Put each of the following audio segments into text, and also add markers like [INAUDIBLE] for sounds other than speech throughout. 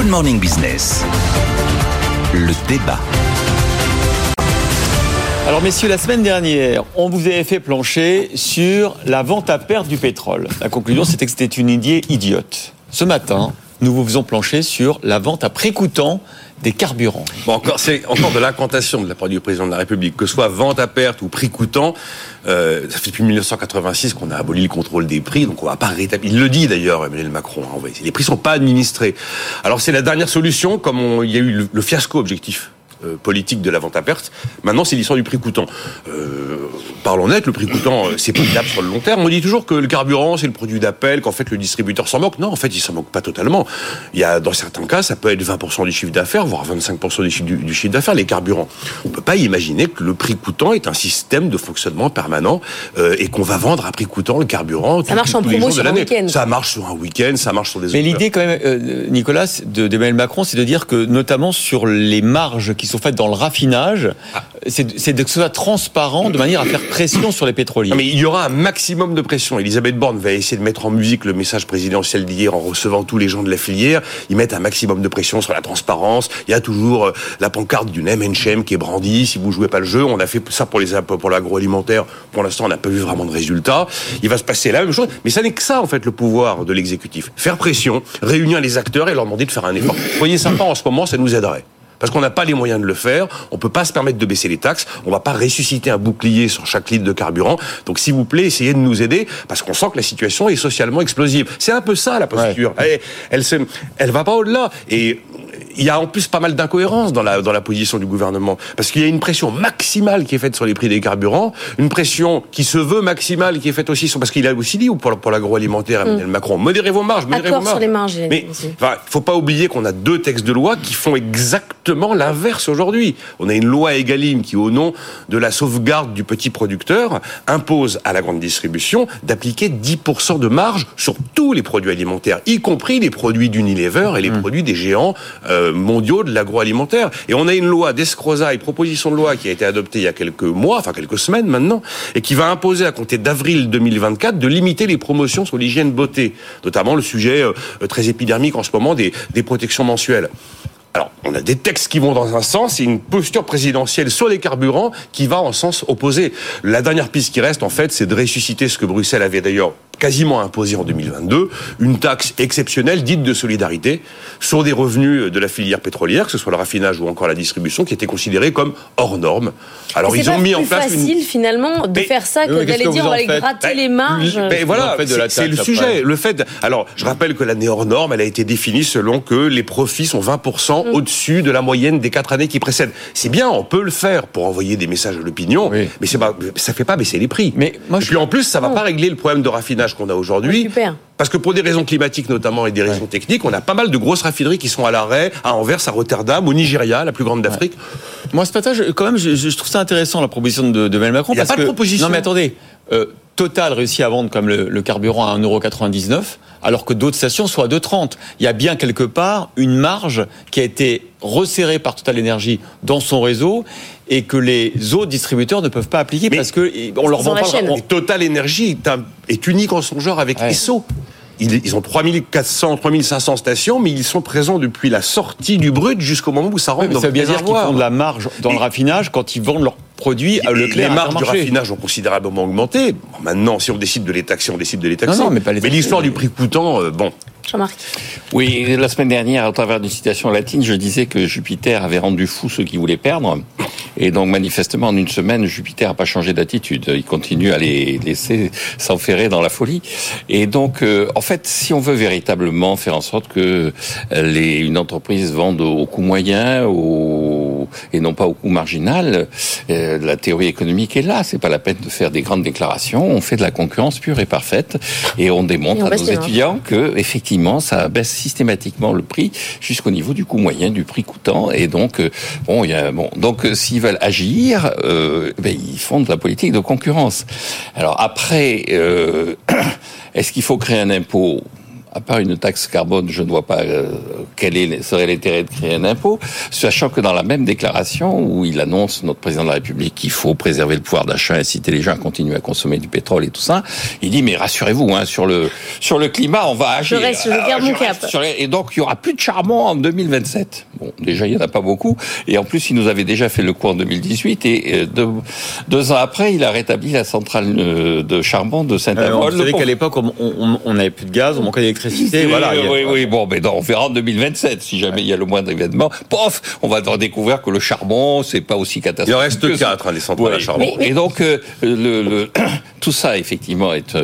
Good Morning Business. Le débat. Alors messieurs, la semaine dernière, on vous avait fait plancher sur la vente à perte du pétrole. La conclusion, c'était que c'était une idée idiote. Ce matin, nous vous faisons plancher sur la vente à prix coûtant des carburants. Bon, encore, c'est encore de l'incantation de la part du président de la République, que ce soit vente à perte ou prix coûtant. Euh, ça fait depuis 1986 qu'on a aboli le contrôle des prix, donc on va pas rétablir. Il le dit d'ailleurs, Emmanuel Macron. Hein, les prix sont pas administrés. Alors c'est la dernière solution, comme on, il y a eu le, le fiasco objectif euh, politique de la vente à perte. Maintenant, c'est l'histoire du prix coûtant. Euh, parlons net, le prix coûtant, euh, c'est pas viable sur le long terme. On dit toujours que le carburant, c'est le produit d'appel, qu'en fait le distributeur s'en moque. Non, en fait, il s'en moque pas totalement. Il y a, dans certains cas, ça peut être 20% du chiffre d'affaires, voire 25% du chiffre, du, chiffre d'affaires, les carburants. On peut pas imaginer que le prix coûtant est un système de fonctionnement permanent euh, et qu'on va vendre à prix coûtant le carburant. Ça marche en promo sur un week-end. Ça marche sur un week-end, ça marche sur des. Mais l'idée, quand même, euh, Nicolas, d'Emmanuel Macron, c'est de dire que, notamment sur les marges qui sont faites dans le raffinage, ah. c'est de que ce soit transparent de manière à faire pression sur les pétroliers. mais il y aura un maximum de pression. Elisabeth Borne va essayer de mettre en musique le message présidentiel d'hier en recevant tous les gens de la filière. Ils mettent un maximum de pression sur la transparence. Il y a toujours euh, la pancarte d'une M&M qui est brandie. Si vous jouez pas le jeu, on a fait ça pour les pour l'agroalimentaire. Pour l'instant, on n'a pas vu vraiment de résultats. Il va se passer la même chose. Mais ça n'est que ça, en fait, le pouvoir de l'exécutif. Faire pression, réunir les acteurs et leur demander de faire un effort. Voyez sympa en ce moment, ça nous aiderait parce qu'on n'a pas les moyens de le faire. On peut pas se permettre de baisser les taxes. On va pas ressusciter un bouclier sur chaque litre de carburant. Donc, s'il vous plaît, essayez de nous aider parce qu'on sent que la situation est socialement explosive. C'est un peu ça la posture. Elle, elle, elle va pas au-delà. Et il y a en plus pas mal d'incohérences dans la, dans la position du gouvernement. Parce qu'il y a une pression maximale qui est faite sur les prix des carburants, une pression qui se veut maximale qui est faite aussi sur, parce qu'il a aussi dit pour, pour l'agroalimentaire, Emmanuel mm. Macron, modérez vos marges, modérez vos marges. sur les marges. Mais il faut pas oublier qu'on a deux textes de loi qui font exactement l'inverse aujourd'hui. On a une loi Egalim qui, au nom de la sauvegarde du petit producteur, impose à la grande distribution d'appliquer 10% de marge sur tous les produits alimentaires, y compris les produits d'Unilever et les mm. produits des géants euh, mondiaux de l'agroalimentaire. Et on a une loi d'escrozaille, proposition de loi qui a été adoptée il y a quelques mois, enfin quelques semaines maintenant, et qui va imposer à compter d'avril 2024 de limiter les promotions sur l'hygiène beauté, notamment le sujet euh, très épidermique en ce moment des, des protections mensuelles. Alors, on a des textes qui vont dans un sens et une posture présidentielle sur les carburants qui va en sens opposé. La dernière piste qui reste, en fait, c'est de ressusciter ce que Bruxelles avait d'ailleurs quasiment imposé en 2022, une taxe exceptionnelle dite de solidarité sur des revenus de la filière pétrolière, que ce soit le raffinage ou encore la distribution, qui était considérée comme hors norme. Alors ils ont mis en place facile une... finalement de faire ça que d'aller dire on va aller gratter ben, les marges. Mais voilà, c'est le sujet. Le fait. Alors je rappelle que l'année hors norme, elle a été définie selon que les profits sont 20% mm. au-dessus de la moyenne des quatre années qui précèdent. C'est bien, on peut le faire pour envoyer des messages à l'opinion, mais pas, ça fait pas baisser les prix. Mais moi, Et puis en plus, ça va pas régler le problème de raffinage qu'on a aujourd'hui. Parce que pour des raisons climatiques notamment et des raisons techniques, on a pas mal de grosses raffineries qui sont à l'arrêt, à Anvers, à Rotterdam, au Nigeria, la plus grande d'Afrique. Moi, ce matin, quand même, je, trouve ça intéressant la proposition de, de Macron. Il n'y a pas de proposition. Non, mais attendez. Euh, Total réussit à vendre comme le, carburant à 1,99€, alors que d'autres stations sont à 2,30€. Il y a bien quelque part une marge qui a été resserrée par Total Energy dans son réseau et que les autres distributeurs ne peuvent pas appliquer parce que on leur vend pas. Total Energy est, unique en son genre avec ouais. Esso ils, ont 3400, 3500 stations, mais ils sont présents depuis la sortie du brut jusqu'au moment où ça rentre dans Ça veut bien dire qu'ils font de la marge dans le raffinage quand ils vendent leurs produits à Leclerc. Les marges du raffinage ont considérablement augmenté. maintenant, si on décide de les taxer, on décide de les taxer. Non, mais, mais l'histoire du prix coûtant, euh, bon, Jean-Marc. Oui, la semaine dernière, à travers une citation latine, je disais que Jupiter avait rendu fou ceux qui voulaient perdre. Et donc, manifestement, en une semaine, Jupiter n'a pas changé d'attitude. Il continue à les laisser s'enferrer dans la folie. Et donc, euh, en fait, si on veut véritablement faire en sorte que les, une entreprise vende au coût moyen, au, et non pas au coût marginal, euh, la théorie économique est là. C'est pas la peine de faire des grandes déclarations. On fait de la concurrence pure et parfaite et on démontre à nos étudiants que effectivement ça baisse systématiquement le prix jusqu'au niveau du coût moyen, du prix coûtant. Et donc euh, bon, il y a bon donc euh, s'ils veulent agir, euh, ben, ils font de la politique de concurrence. Alors après, [COUGHS] est-ce qu'il faut créer un impôt? À part une taxe carbone, je ne vois pas euh, quel est, serait l'intérêt de créer un impôt, sachant que dans la même déclaration où il annonce, notre président de la République, qu'il faut préserver le pouvoir d'achat, inciter les gens à continuer à consommer du pétrole et tout ça, il dit, mais rassurez-vous, hein, sur, le, sur le climat, on va agir. Je reste, je garde mon cap. et donc, il y aura plus de charbon en 2027. Bon, déjà, il n'y en a pas beaucoup. Et en plus, il nous avait déjà fait le coup en 2018. Et euh, deux, deux ans après, il a rétabli la centrale euh, de charbon de Saint-Avold. vous savez qu'à l'époque, on n'avait plus de gaz, on manquait d'électricité. Voilà, oui, oui, bon, mais on verra en 2027. Si jamais il y a le moindre événement, pof, on va découvrir que le charbon, c'est pas aussi catastrophique. Il reste quatre, hein, les centrales à charbon. Et donc, euh, le, le, [COUGHS] tout ça, effectivement, est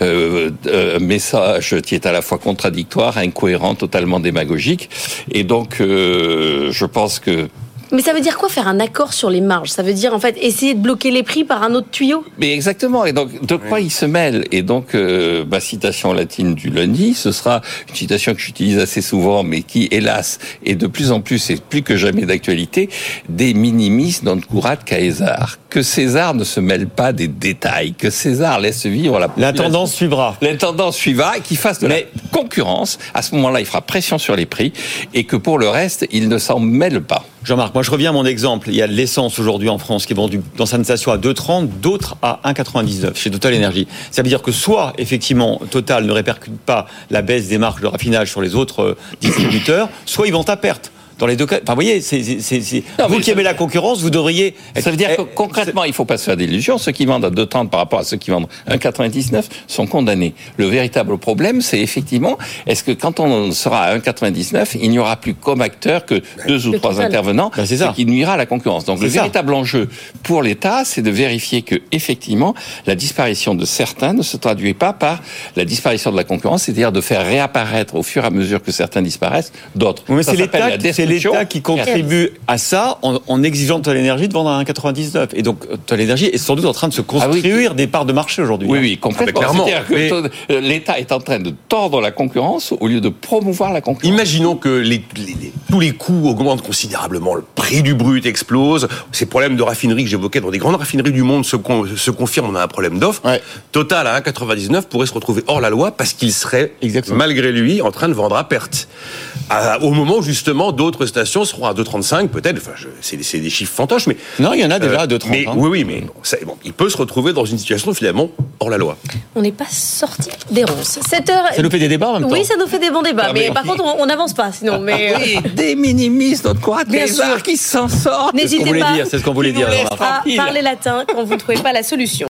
euh, un message qui est à la fois contradictoire, incohérent, totalement démagogique. Et donc, euh, je pense que mais ça veut dire quoi faire un accord sur les marges? Ça veut dire en fait essayer de bloquer les prix par un autre tuyau? Mais exactement. Et donc de quoi il se mêle? Et donc euh, ma citation latine du lundi, ce sera une citation que j'utilise assez souvent, mais qui hélas est de plus en plus et plus que jamais d'actualité. Des minimis non curat Caesar. Que César ne se mêle pas des détails. Que César laisse vivre la. La tendance suivra. La tendance suivra et qu'il fasse de la concurrence. À ce moment-là, il fera pression sur les prix et que pour le reste, il ne s'en mêle pas. Jean-Marc, moi je reviens à mon exemple. Il y a de l'essence aujourd'hui en France qui est vendue dans sa station à 2,30, d'autres à 1,99 chez Total Energy. Ça veut dire que soit effectivement Total ne répercute pas la baisse des marques de raffinage sur les autres euh, distributeurs, soit ils vendent à perte. Dans les deux cas, enfin, vous voyez, c'est, vous qui aimez la concurrence, vous devriez. Ça veut dire que concrètement, il faut pas se faire d'illusions. Ceux qui vendent à 2,30 par rapport à ceux qui vendent 1,99 sont condamnés. Le véritable problème, c'est effectivement, est-ce que quand on sera à 1,99, il n'y aura plus comme acteur que deux ou trois intervenants, ben, ce qui nuira à la concurrence. Donc le véritable enjeu pour l'État, c'est de vérifier que effectivement, la disparition de certains ne se traduit pas par la disparition de la concurrence, c'est-à-dire de faire réapparaître au fur et à mesure que certains disparaissent d'autres. mais c'est l'État l'État qui contribue à ça en, exigeant de l'énergie de vendre à 1,99. Et donc, l'énergie est sans doute en train de se ah construire des parts de marché aujourd'hui. Oui, oui, complètement. C'est-à-dire que euh, l'État est en train de tordre la concurrence au lieu de promouvoir la concurrence. Imaginons que les, tous les coûts augmentent considérablement, le prix du brut explose, ces problèmes de raffinerie que j'évoquais dans des grandes raffineries du monde se, se confirment, on a un problème d'offre. Total à 1,99 pourrait se retrouver hors la loi parce qu'il serait, malgré lui, en train de vendre à perte. au moment où justement d'autres stations seront à 2,35 peut-être. Enfin, c'est des chiffres fantoches, mais non, il y en a déjà à 2,30. Mais, hein. Oui, oui, mais bon, il peut se retrouver dans une situation finalement hors la loi. On n'est pas sorti des ronces. 7 heures. Ça nous fait des débats en même temps. Oui, ça nous fait des bons débats, ah, mais, par contre, on n'avance pas sinon. Mais oui, des minimistes, notre quoi, des qui s'en sortent. N'hésitez pas. C'est ce qu'on voulait dire. C'est ce qu'on voulait dire. parler latin quand vous ne trouvez pas la solution.